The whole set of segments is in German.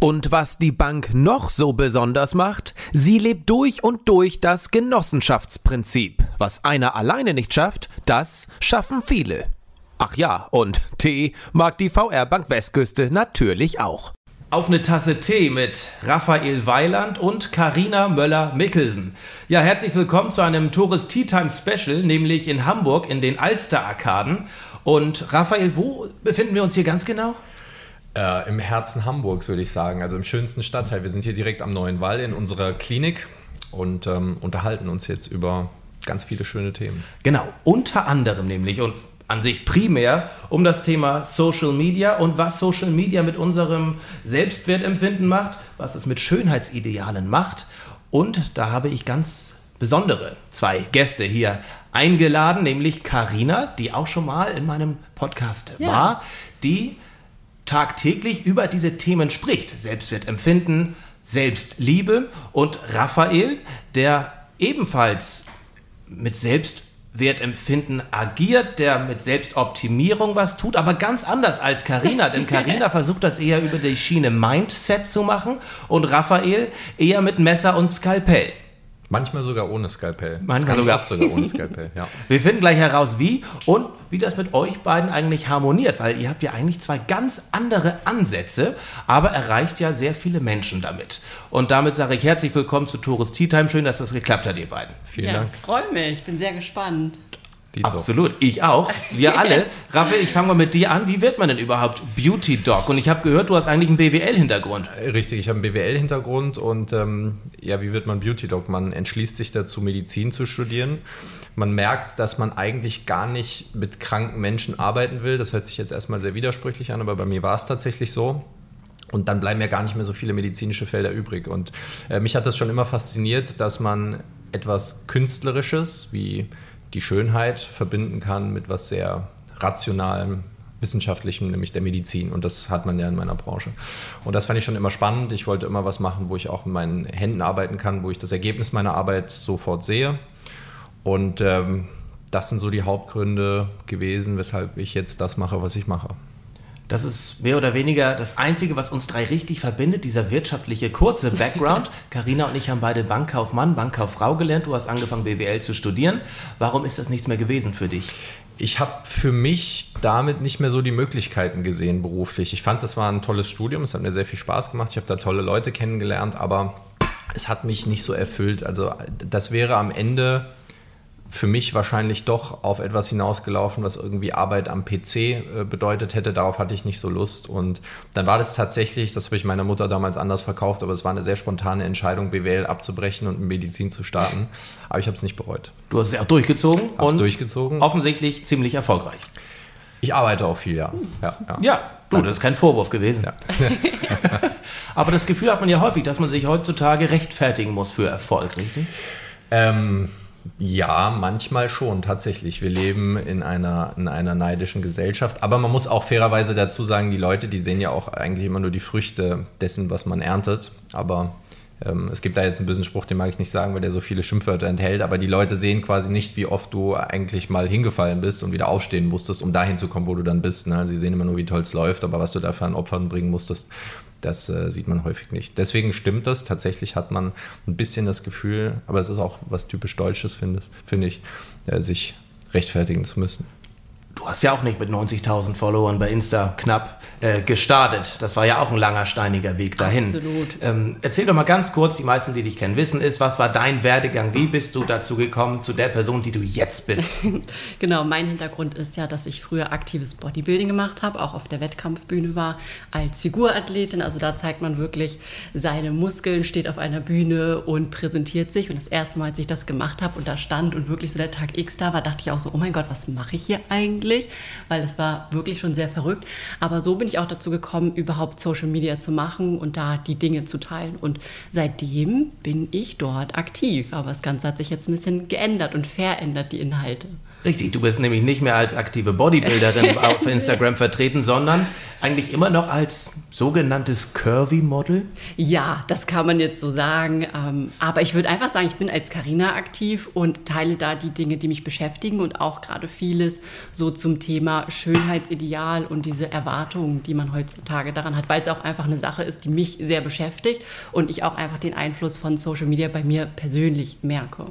Und was die Bank noch so besonders macht, sie lebt durch und durch das Genossenschaftsprinzip. Was einer alleine nicht schafft, das schaffen viele. Ach ja, und Tee mag die VR Bank Westküste natürlich auch. Auf eine Tasse Tee mit Raphael Weiland und Karina Möller-Mickelsen. Ja, herzlich willkommen zu einem Tourist Tea Time Special, nämlich in Hamburg in den Alster-Arkaden. Und Raphael, wo befinden wir uns hier ganz genau? Äh, Im Herzen Hamburgs, würde ich sagen, also im schönsten Stadtteil. Wir sind hier direkt am Neuen Wall in unserer Klinik und ähm, unterhalten uns jetzt über ganz viele schöne Themen. Genau, unter anderem nämlich und an sich primär um das Thema Social Media und was Social Media mit unserem Selbstwertempfinden macht, was es mit Schönheitsidealen macht. Und da habe ich ganz besondere zwei Gäste hier eingeladen, nämlich Karina, die auch schon mal in meinem Podcast ja. war, die tagtäglich über diese Themen spricht. Selbstwertempfinden, Selbstliebe und Raphael, der ebenfalls mit Selbstwertempfinden agiert, der mit Selbstoptimierung was tut, aber ganz anders als Karina, denn Karina versucht das eher über die Schiene Mindset zu machen und Raphael eher mit Messer und Skalpell. Manchmal sogar ohne Skalpell. Manchmal sogar. sogar ohne Skalpell, ja. Wir finden gleich heraus, wie und wie das mit euch beiden eigentlich harmoniert, weil ihr habt ja eigentlich zwei ganz andere Ansätze, aber erreicht ja sehr viele Menschen damit. Und damit sage ich herzlich willkommen zu Tourist Tea Time. Schön, dass das geklappt hat, ihr beiden. Vielen ja, Dank. Freue mich, bin sehr gespannt. Dito. Absolut, ich auch. Wir alle. Raphael, ich fange mal mit dir an. Wie wird man denn überhaupt Beauty Doc? Und ich habe gehört, du hast eigentlich einen BWL-Hintergrund. Äh, richtig, ich habe einen BWL-Hintergrund und ähm, ja, wie wird man Beauty Doc? Man entschließt sich dazu, Medizin zu studieren. Man merkt, dass man eigentlich gar nicht mit kranken Menschen arbeiten will. Das hört sich jetzt erstmal sehr widersprüchlich an, aber bei mir war es tatsächlich so. Und dann bleiben ja gar nicht mehr so viele medizinische Felder übrig. Und äh, mich hat das schon immer fasziniert, dass man etwas Künstlerisches wie die Schönheit verbinden kann mit was sehr rationalem, wissenschaftlichem, nämlich der Medizin. Und das hat man ja in meiner Branche. Und das fand ich schon immer spannend. Ich wollte immer was machen, wo ich auch mit meinen Händen arbeiten kann, wo ich das Ergebnis meiner Arbeit sofort sehe. Und ähm, das sind so die Hauptgründe gewesen, weshalb ich jetzt das mache, was ich mache. Das ist mehr oder weniger das Einzige, was uns drei richtig verbindet, dieser wirtschaftliche kurze Background. Karina und ich haben beide Bankkaufmann, Bankkauffrau gelernt. Du hast angefangen, BWL zu studieren. Warum ist das nichts mehr gewesen für dich? Ich habe für mich damit nicht mehr so die Möglichkeiten gesehen beruflich. Ich fand, das war ein tolles Studium, es hat mir sehr viel Spaß gemacht, ich habe da tolle Leute kennengelernt, aber es hat mich nicht so erfüllt. Also das wäre am Ende für mich wahrscheinlich doch auf etwas hinausgelaufen, was irgendwie Arbeit am PC äh, bedeutet hätte. Darauf hatte ich nicht so Lust. Und dann war das tatsächlich, das habe ich meiner Mutter damals anders verkauft, aber es war eine sehr spontane Entscheidung, BWL abzubrechen und Medizin zu starten. Aber ich habe es nicht bereut. Du hast es auch durchgezogen Hab's und durchgezogen. offensichtlich ziemlich erfolgreich. Ich arbeite auch viel, ja. Ja, ja. ja du, das ist kein Vorwurf gewesen. Ja. aber das Gefühl hat man ja häufig, dass man sich heutzutage rechtfertigen muss für Erfolg, richtig? Ähm, ja, manchmal schon, tatsächlich. Wir leben in einer, in einer neidischen Gesellschaft. Aber man muss auch fairerweise dazu sagen, die Leute, die sehen ja auch eigentlich immer nur die Früchte dessen, was man erntet. Aber ähm, es gibt da jetzt einen bösen Spruch, den mag ich nicht sagen, weil der so viele Schimpfwörter enthält. Aber die Leute sehen quasi nicht, wie oft du eigentlich mal hingefallen bist und wieder aufstehen musstest, um dahin zu kommen, wo du dann bist. Ne? Sie sehen immer nur, wie toll es läuft, aber was du dafür an Opfern bringen musstest, das äh, sieht man häufig nicht. Deswegen stimmt das. Tatsächlich hat man ein bisschen das Gefühl, aber es ist auch was typisch Deutsches, finde find ich, äh, sich rechtfertigen zu müssen. Du hast ja auch nicht mit 90.000 Followern bei Insta knapp äh, gestartet. Das war ja auch ein langer, steiniger Weg dahin. Absolut. Ähm, erzähl doch mal ganz kurz, die meisten, die dich kennen, wissen ist, was war dein Werdegang? Wie bist du dazu gekommen, zu der Person, die du jetzt bist? genau, mein Hintergrund ist ja, dass ich früher aktives Bodybuilding gemacht habe, auch auf der Wettkampfbühne war, als Figurathletin. Also da zeigt man wirklich seine Muskeln, steht auf einer Bühne und präsentiert sich. Und das erste Mal, als ich das gemacht habe und da stand und wirklich so der Tag X da war, dachte ich auch so, oh mein Gott, was mache ich hier eigentlich? Eigentlich, weil es war wirklich schon sehr verrückt. Aber so bin ich auch dazu gekommen, überhaupt Social Media zu machen und da die Dinge zu teilen. Und seitdem bin ich dort aktiv. Aber das Ganze hat sich jetzt ein bisschen geändert und verändert, die Inhalte. Richtig, du bist nämlich nicht mehr als aktive Bodybuilderin auf Instagram vertreten, sondern eigentlich immer noch als sogenanntes Curvy-Model? Ja, das kann man jetzt so sagen. Ähm, aber ich würde einfach sagen, ich bin als Karina aktiv und teile da die Dinge, die mich beschäftigen und auch gerade vieles so zum Thema Schönheitsideal und diese Erwartungen, die man heutzutage daran hat, weil es auch einfach eine Sache ist, die mich sehr beschäftigt und ich auch einfach den Einfluss von Social Media bei mir persönlich merke.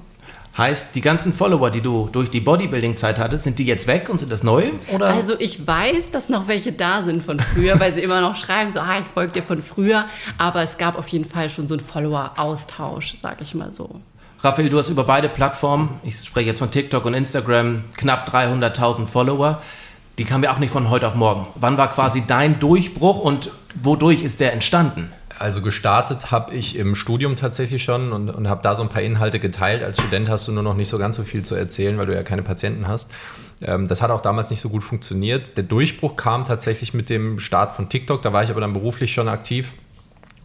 Heißt, die ganzen Follower, die du durch die Bodybuilding-Zeit hattest, sind die jetzt weg und sind das neu? Oder? Also ich weiß, dass noch welche da sind von früher, weil sie immer noch schreiben, so, ah, ich folge dir von früher. Aber es gab auf jeden Fall schon so einen Follower-Austausch, sag ich mal so. Raphael, du hast über beide Plattformen, ich spreche jetzt von TikTok und Instagram, knapp 300.000 Follower. Die kamen ja auch nicht von heute auf morgen. Wann war quasi dein Durchbruch und wodurch ist der entstanden? Also gestartet habe ich im Studium tatsächlich schon und, und habe da so ein paar Inhalte geteilt. Als Student hast du nur noch nicht so ganz so viel zu erzählen, weil du ja keine Patienten hast. Ähm, das hat auch damals nicht so gut funktioniert. Der Durchbruch kam tatsächlich mit dem Start von TikTok. Da war ich aber dann beruflich schon aktiv.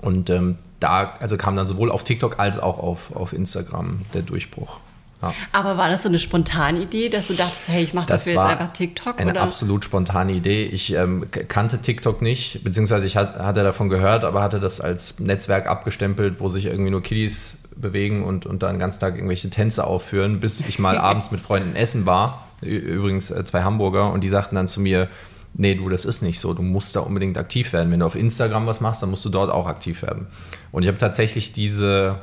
Und ähm, da also kam dann sowohl auf TikTok als auch auf, auf Instagram der Durchbruch. Ja. Aber war das so eine spontane Idee, dass du dachtest, hey, ich mache das jetzt einfach TikTok? Eine oder? absolut spontane Idee. Ich ähm, kannte TikTok nicht, beziehungsweise ich hat, hatte davon gehört, aber hatte das als Netzwerk abgestempelt, wo sich irgendwie nur Kiddies bewegen und, und dann den ganzen Tag irgendwelche Tänze aufführen, bis ich mal abends mit Freunden essen war. Übrigens äh, zwei Hamburger und die sagten dann zu mir, nee, du, das ist nicht so. Du musst da unbedingt aktiv werden. Wenn du auf Instagram was machst, dann musst du dort auch aktiv werden. Und ich habe tatsächlich diese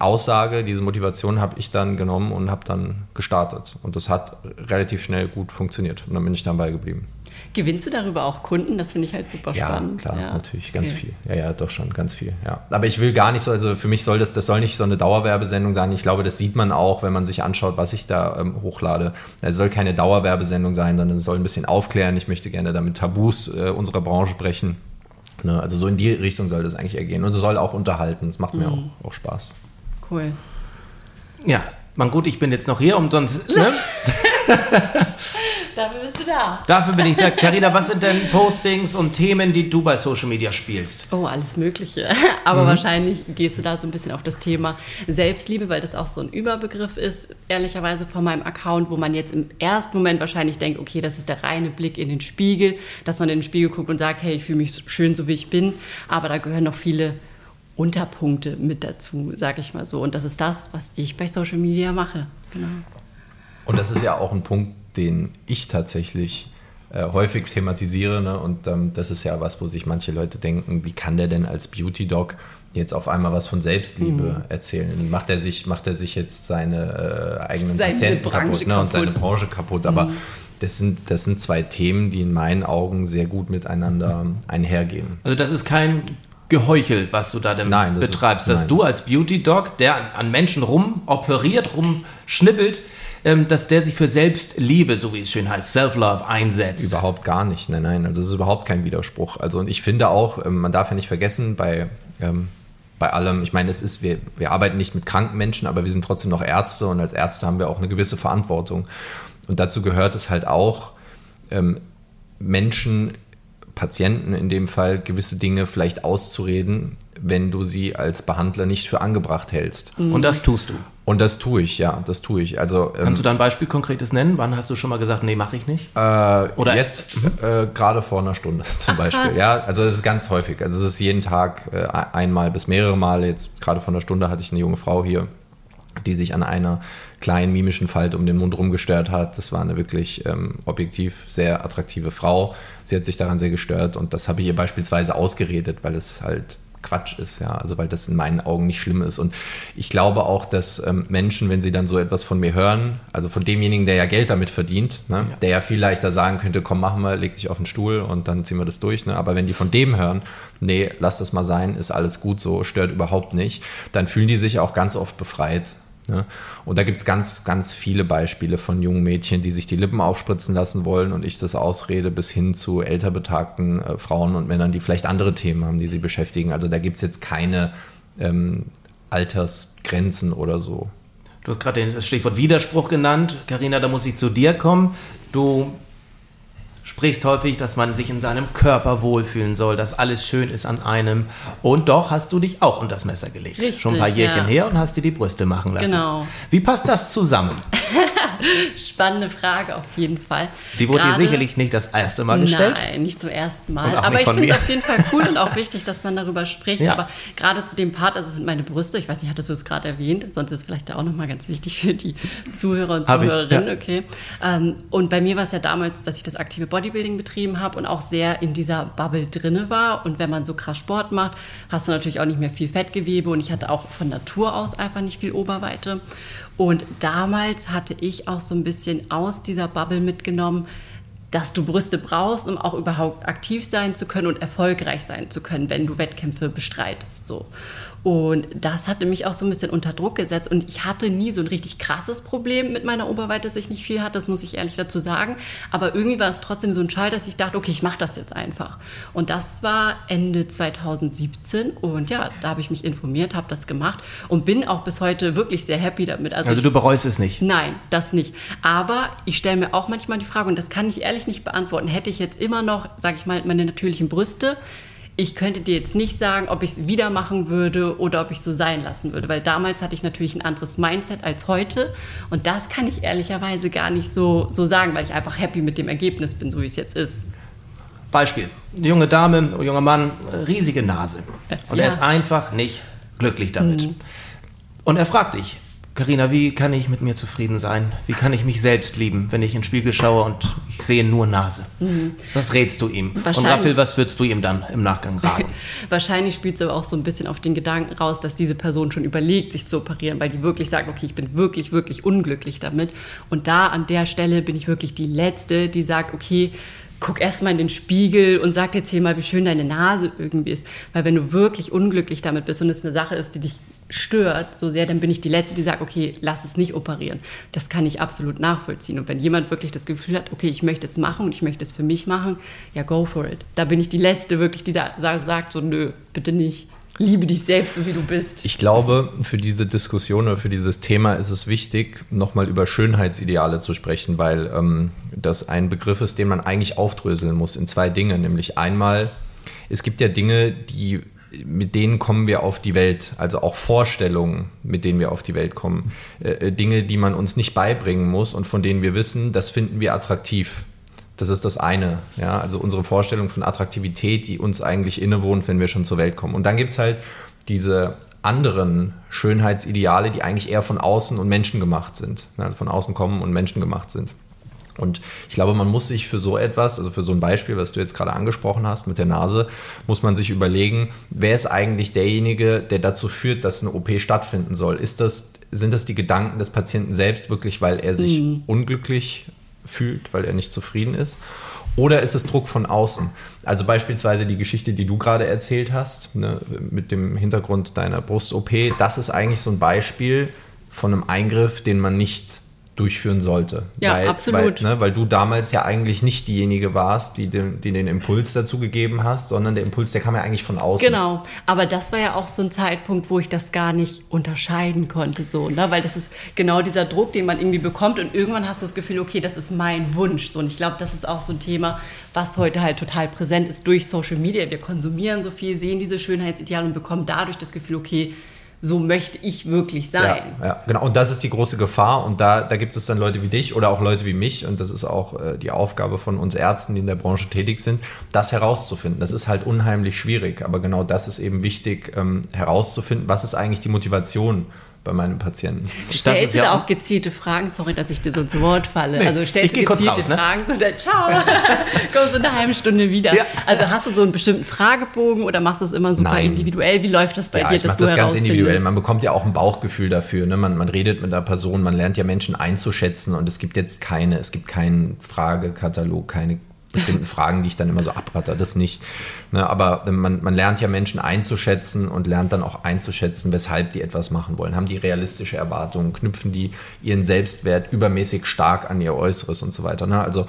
Aussage, diese Motivation habe ich dann genommen und habe dann gestartet. Und das hat relativ schnell gut funktioniert. Und dann bin ich dabei geblieben. Gewinnst du darüber auch Kunden? Das finde ich halt super ja, spannend. Klar, ja, natürlich, ganz okay. viel. Ja, ja, doch schon, ganz viel. Ja. Aber ich will gar nicht so, also für mich soll das, das soll nicht so eine Dauerwerbesendung sein. Ich glaube, das sieht man auch, wenn man sich anschaut, was ich da ähm, hochlade. Es soll keine Dauerwerbesendung sein, sondern es soll ein bisschen aufklären. Ich möchte gerne damit Tabus äh, unserer Branche brechen. Ne? Also so in die Richtung soll das eigentlich ergehen. Und es soll auch unterhalten. Das macht mir mhm. auch, auch Spaß cool. Ja, man gut, ich bin jetzt noch hier, um sonst. Ne? Dafür bist du da. Dafür bin ich da. Carina, was sind denn Postings und Themen, die du bei Social Media spielst? Oh, alles Mögliche. Aber mhm. wahrscheinlich gehst du da so ein bisschen auf das Thema Selbstliebe, weil das auch so ein Überbegriff ist, ehrlicherweise von meinem Account, wo man jetzt im ersten Moment wahrscheinlich denkt, okay, das ist der reine Blick in den Spiegel, dass man in den Spiegel guckt und sagt, hey, ich fühle mich schön, so wie ich bin. Aber da gehören noch viele Unterpunkte mit dazu, sage ich mal so. Und das ist das, was ich bei Social Media mache. Genau. Und das ist ja auch ein Punkt, den ich tatsächlich äh, häufig thematisiere. Ne? Und ähm, das ist ja was, wo sich manche Leute denken, wie kann der denn als Beauty-Dog jetzt auf einmal was von Selbstliebe mhm. erzählen? Macht er sich, macht er sich jetzt seine äh, eigenen seine Patienten kaputt, ne? und seine Branche kaputt? Aber mhm. das sind, das sind zwei Themen, die in meinen Augen sehr gut miteinander einhergehen. Also das ist kein Geheuchel, was du da denn nein, das betreibst. Ist, dass du als Beauty-Dog, der an, an, Menschen rum operiert, rumschnippelt, ähm, dass der sich für Selbstliebe, so wie es schön heißt, Self-Love einsetzt. Überhaupt gar nicht. Nein, nein. Also es ist überhaupt kein Widerspruch. Also und ich finde auch, ähm, man darf ja nicht vergessen, bei ähm, bei allem, ich meine, es ist, wir, wir arbeiten nicht mit kranken Menschen, aber wir sind trotzdem noch Ärzte und als Ärzte haben wir auch eine gewisse Verantwortung. Und dazu gehört es halt auch, ähm, Menschen Patienten in dem Fall gewisse Dinge vielleicht auszureden, wenn du sie als Behandler nicht für angebracht hältst. Mhm. Und das tust du. Und das tue ich, ja, das tue ich. Also, ähm, Kannst du da ein Beispiel konkretes nennen? Wann hast du schon mal gesagt, nee, mache ich nicht? Äh, Oder jetzt äh, gerade vor einer Stunde zum Beispiel. Ja, also das ist ganz häufig. Also es ist jeden Tag äh, einmal bis mehrere Male. Jetzt gerade vor einer Stunde hatte ich eine junge Frau hier, die sich an einer kleinen mimischen Falte um den Mund rumgestört hat. Das war eine wirklich ähm, objektiv sehr attraktive Frau. Sie hat sich daran sehr gestört und das habe ich ihr beispielsweise ausgeredet, weil es halt Quatsch ist, ja, also weil das in meinen Augen nicht schlimm ist. Und ich glaube auch, dass ähm, Menschen, wenn sie dann so etwas von mir hören, also von demjenigen, der ja Geld damit verdient, ne, ja. der ja viel leichter sagen könnte, komm, machen wir, leg dich auf den Stuhl und dann ziehen wir das durch. Ne? Aber wenn die von dem hören, nee, lass das mal sein, ist alles gut so, stört überhaupt nicht, dann fühlen die sich auch ganz oft befreit Ne? Und da gibt es ganz, ganz viele Beispiele von jungen Mädchen, die sich die Lippen aufspritzen lassen wollen und ich das ausrede, bis hin zu älter betagten äh, Frauen und Männern, die vielleicht andere Themen haben, die sie beschäftigen. Also da gibt es jetzt keine ähm, Altersgrenzen oder so. Du hast gerade das Stichwort Widerspruch genannt. Karina, da muss ich zu dir kommen. Du sprichst häufig, dass man sich in seinem Körper wohlfühlen soll, dass alles schön ist an einem. Und doch hast du dich auch unter das Messer gelegt. Richtig, Schon ein paar Jährchen ja. her und hast dir die Brüste machen lassen. Genau. Wie passt das zusammen? Spannende Frage auf jeden Fall. Die wurde dir Gerade- sicherlich nicht das erste Mal gestellt. Nein, nicht zum ersten Mal. Aber ich finde es auf jeden Fall cool und auch wichtig, dass man darüber spricht. Ja. Aber gerade zu dem Part, also es sind meine Brüste, ich weiß nicht, hattest du es gerade erwähnt, sonst ist es vielleicht auch nochmal ganz wichtig für die Zuhörer und Zuhörerinnen, ja. okay. Ähm, und bei mir war es ja damals, dass ich das aktive Bodybuilding betrieben habe und auch sehr in dieser Bubble drinne war. Und wenn man so krass Sport macht, hast du natürlich auch nicht mehr viel Fettgewebe und ich hatte auch von Natur aus einfach nicht viel Oberweite. Und damals hatte ich auch so ein bisschen aus dieser Bubble mitgenommen, dass du Brüste brauchst, um auch überhaupt aktiv sein zu können und erfolgreich sein zu können, wenn du Wettkämpfe bestreitest. So. Und das hatte mich auch so ein bisschen unter Druck gesetzt. Und ich hatte nie so ein richtig krasses Problem mit meiner Oberweite, dass ich nicht viel hatte, das muss ich ehrlich dazu sagen. Aber irgendwie war es trotzdem so ein Schall, dass ich dachte, okay, ich mache das jetzt einfach. Und das war Ende 2017. Und ja, da habe ich mich informiert, habe das gemacht und bin auch bis heute wirklich sehr happy damit. Also ich- du bereust es nicht. Nein, das nicht. Aber ich stelle mir auch manchmal die Frage, und das kann ich ehrlich nicht beantworten, hätte ich jetzt immer noch, sage ich mal, meine natürlichen Brüste, ich könnte dir jetzt nicht sagen, ob ich es wieder machen würde oder ob ich so sein lassen würde, weil damals hatte ich natürlich ein anderes Mindset als heute und das kann ich ehrlicherweise gar nicht so, so sagen, weil ich einfach happy mit dem Ergebnis bin, so wie es jetzt ist. Beispiel. Eine junge Dame, ein junger Mann, riesige Nase. Und er Ja. Mhm. ist einfach nicht glücklich damit. Und er fragt dich, Karina, wie kann ich mit mir zufrieden sein? Wie kann ich mich selbst lieben, wenn ich in den Spiegel schaue und ich sehe nur Nase? Was rätst du ihm? Und Mhm. Raphael, was würdest du ihm dann im Nachgang raten? Wahrscheinlich spielt es aber auch so ein bisschen auf den Gedanken raus, dass diese Person schon überlegt, sich zu operieren, weil die wirklich sagt, okay, ich bin wirklich, wirklich unglücklich damit. Und da an der Stelle bin ich wirklich die Letzte, die sagt, okay, guck erst mal in den Spiegel und sag jetzt mal, wie schön deine Nase irgendwie ist. Weil wenn du wirklich unglücklich damit bist und es eine Sache ist, die dich stört so sehr, dann bin ich die Letzte, die sagt, okay, lass es nicht operieren. Das kann ich absolut nachvollziehen. Und wenn jemand wirklich das Gefühl hat, okay, ich möchte es machen und ich möchte es für mich machen, ja, go for it. Da bin ich die Letzte wirklich, die da sa- sagt so, nö, bitte nicht. Liebe dich selbst, so wie du bist. Ich glaube, für diese Diskussion oder für dieses Thema ist es wichtig, nochmal über Schönheitsideale zu sprechen, weil ähm, das ein Begriff ist, den man eigentlich aufdröseln muss in zwei Dinge. Nämlich einmal, es gibt ja Dinge, die mit denen kommen wir auf die Welt, also auch Vorstellungen, mit denen wir auf die Welt kommen. Äh, äh, Dinge, die man uns nicht beibringen muss und von denen wir wissen, das finden wir attraktiv. Das ist das eine. Ja? Also unsere Vorstellung von Attraktivität, die uns eigentlich innewohnt, wenn wir schon zur Welt kommen. Und dann gibt es halt diese anderen Schönheitsideale, die eigentlich eher von außen und Menschen gemacht sind. Ja, Also von außen kommen und Menschen gemacht sind. Und ich glaube, man muss sich für so etwas, also für so ein Beispiel, was du jetzt gerade angesprochen hast mit der Nase, muss man sich überlegen, wer ist eigentlich derjenige, der dazu führt, dass eine OP stattfinden soll? Ist das, sind das die Gedanken des Patienten selbst wirklich, weil er sich unglücklich fühlt, weil er nicht zufrieden ist? Oder ist es Druck von außen? Also beispielsweise die Geschichte, die du gerade erzählt hast, ne, mit dem Hintergrund deiner Brust-OP, das ist eigentlich so ein Beispiel von einem Eingriff, den man nicht durchführen sollte. Ja, weil, absolut. Weil, ne, weil du damals ja eigentlich nicht diejenige warst, die den, die den Impuls dazu gegeben hast, sondern der Impuls, der kam ja eigentlich von außen. Genau, aber das war ja auch so ein Zeitpunkt, wo ich das gar nicht unterscheiden konnte, so, ne? weil das ist genau dieser Druck, den man irgendwie bekommt und irgendwann hast du das Gefühl, okay, das ist mein Wunsch. So. Und ich glaube, das ist auch so ein Thema, was heute halt total präsent ist durch Social Media. Wir konsumieren so viel, sehen diese Schönheitsideale und bekommen dadurch das Gefühl, okay, so möchte ich wirklich sein. Ja, ja, genau. Und das ist die große Gefahr. Und da, da gibt es dann Leute wie dich oder auch Leute wie mich. Und das ist auch äh, die Aufgabe von uns Ärzten, die in der Branche tätig sind, das herauszufinden. Das ist halt unheimlich schwierig. Aber genau das ist eben wichtig, ähm, herauszufinden, was ist eigentlich die Motivation bei meinem Patienten. Stellst du ja da auch- gezielte Fragen? Sorry, dass ich dir so ins Wort falle. Nee, also stellst du gezielte raus, ne? Fragen, so dann ciao, kommst du in einer halben Stunde wieder. Ja. Also hast du so einen bestimmten Fragebogen oder machst du es immer super Nein. individuell? Wie läuft das bei ja, dir, ich mache das ganz individuell. Man bekommt ja auch ein Bauchgefühl dafür. Ne? Man, man redet mit einer Person, man lernt ja Menschen einzuschätzen und es gibt jetzt keine, es gibt keinen Fragekatalog, keine bestimmten Fragen, die ich dann immer so abratter, das nicht. Ne? Aber man, man lernt ja Menschen einzuschätzen und lernt dann auch einzuschätzen, weshalb die etwas machen wollen. Haben die realistische Erwartungen, knüpfen die ihren Selbstwert übermäßig stark an ihr Äußeres und so weiter. Ne? Also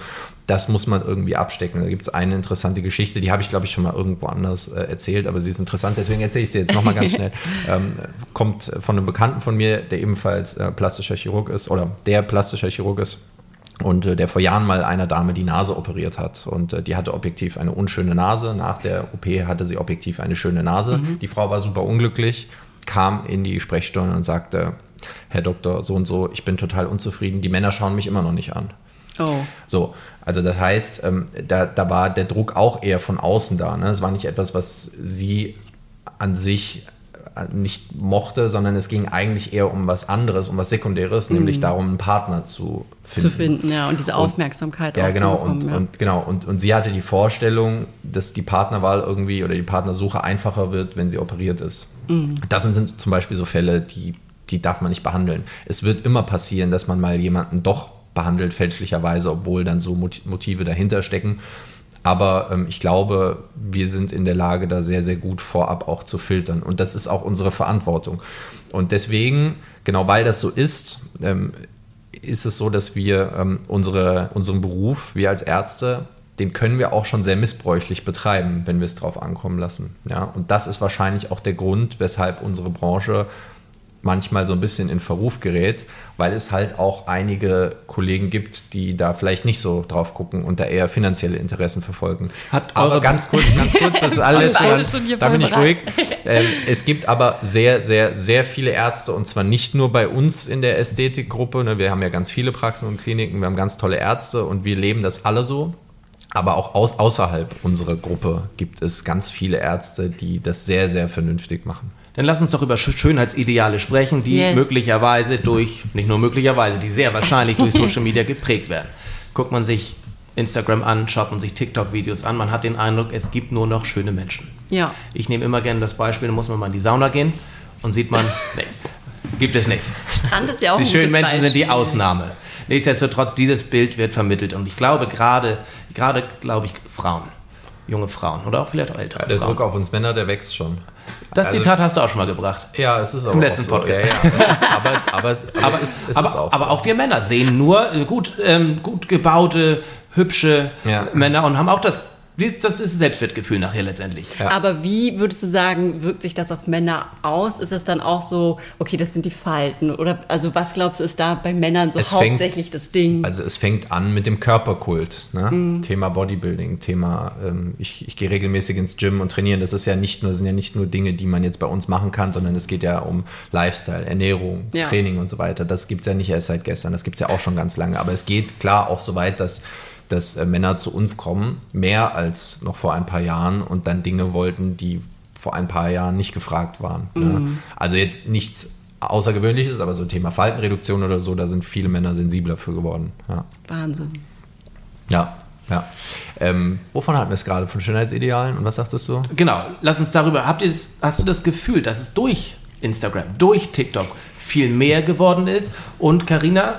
das muss man irgendwie abstecken. Da gibt es eine interessante Geschichte, die habe ich, glaube ich, schon mal irgendwo anders äh, erzählt, aber sie ist interessant, deswegen erzähle ich sie jetzt nochmal ganz schnell. Ähm, kommt von einem Bekannten von mir, der ebenfalls äh, plastischer Chirurg ist oder der plastischer Chirurg ist und äh, der vor Jahren mal einer Dame die Nase operiert hat. Und äh, die hatte objektiv eine unschöne Nase. Nach der OP hatte sie objektiv eine schöne Nase. Die Frau war super unglücklich, kam in die Sprechstunde und sagte, Herr Doktor, so und so, ich bin total unzufrieden, die Männer schauen mich immer noch nicht an. Oh. So, also das heißt, ähm, da, da war der Druck auch eher von außen da. Ne? Es war nicht etwas, was sie an sich nicht mochte, sondern es ging eigentlich eher um was anderes, um was Sekundäres, mhm. nämlich darum, einen Partner zu finden. Zu finden, ja, und diese Aufmerksamkeit und, Ja, genau, bekommen, und, ja. und, genau und, und sie hatte die Vorstellung, dass die Partnerwahl irgendwie oder die Partnersuche einfacher wird, wenn sie operiert ist. Mhm. Das sind, sind zum Beispiel so Fälle, die, die darf man nicht behandeln. Es wird immer passieren, dass man mal jemanden doch behandelt, fälschlicherweise, obwohl dann so Motive dahinter stecken. Aber ähm, ich glaube, wir sind in der Lage, da sehr, sehr gut vorab auch zu filtern. Und das ist auch unsere Verantwortung. Und deswegen, genau weil das so ist, ähm, ist es so, dass wir ähm, unsere, unseren Beruf, wir als Ärzte, den können wir auch schon sehr missbräuchlich betreiben, wenn wir es drauf ankommen lassen. Ja? Und das ist wahrscheinlich auch der Grund, weshalb unsere Branche manchmal so ein bisschen in Verruf gerät, weil es halt auch einige Kollegen gibt, die da vielleicht nicht so drauf gucken und da eher finanzielle Interessen verfolgen. Hat aber ganz kurz, ganz kurz, das ist alles, da bin ich ruhig. Ähm, es gibt aber sehr, sehr, sehr viele Ärzte und zwar nicht nur bei uns in der Ästhetikgruppe. Ne, wir haben ja ganz viele Praxen und Kliniken, wir haben ganz tolle Ärzte und wir leben das alle so. Aber auch aus, außerhalb unserer Gruppe gibt es ganz viele Ärzte, die das sehr, sehr vernünftig machen. Dann lass uns doch über Schönheitsideale sprechen, die yes. möglicherweise durch, nicht nur möglicherweise, die sehr wahrscheinlich durch Social Media geprägt werden. Guckt man sich Instagram an, schaut man sich TikTok-Videos an, man hat den Eindruck, es gibt nur noch schöne Menschen. Ja. Ich nehme immer gerne das Beispiel, da muss man mal in die Sauna gehen und sieht man, nee, gibt es nicht. Strand ist ja auch Die schönen Menschen Beispiel. sind die Ausnahme. Nichtsdestotrotz, dieses Bild wird vermittelt und ich glaube gerade, gerade glaube ich Frauen, junge Frauen oder auch vielleicht auch ältere ja, der Frauen. Druck auf uns Männer, der wächst schon. Das also, Zitat hast du auch schon mal gebracht. Ja, es ist auch Im letzten so. Podcast. Ja, ja. Es ist, aber, es, aber, es, aber, es, es aber, ist auch so. aber auch wir Männer sehen nur äh, gut, ähm, gut gebaute, hübsche ja. Männer und haben auch das das ist Selbstwertgefühl nachher letztendlich. Ja. Aber wie würdest du sagen, wirkt sich das auf Männer aus? Ist es dann auch so, okay, das sind die Falten? Oder also was glaubst du, ist da bei Männern so es hauptsächlich fängt, das Ding? Also es fängt an mit dem Körperkult. Ne? Mhm. Thema Bodybuilding, Thema, ähm, ich, ich gehe regelmäßig ins Gym und trainieren. Das ist ja nicht nur, sind ja nicht nur Dinge, die man jetzt bei uns machen kann, sondern es geht ja um Lifestyle, Ernährung, ja. Training und so weiter. Das gibt es ja nicht erst seit gestern, das gibt es ja auch schon ganz lange. Aber es geht klar auch so weit, dass dass äh, Männer zu uns kommen, mehr als noch vor ein paar Jahren und dann Dinge wollten, die vor ein paar Jahren nicht gefragt waren. Ne? Mhm. Ne? Also jetzt nichts Außergewöhnliches, aber so Thema Faltenreduktion oder so, da sind viele Männer sensibler für geworden. Ja. Wahnsinn. Ja, ja. Ähm, wovon hatten wir es gerade? Von Schönheitsidealen und was sagtest du? Genau, lass uns darüber. Habt ihr das, hast du das Gefühl, dass es durch Instagram, durch TikTok viel mehr geworden ist? Und Karina,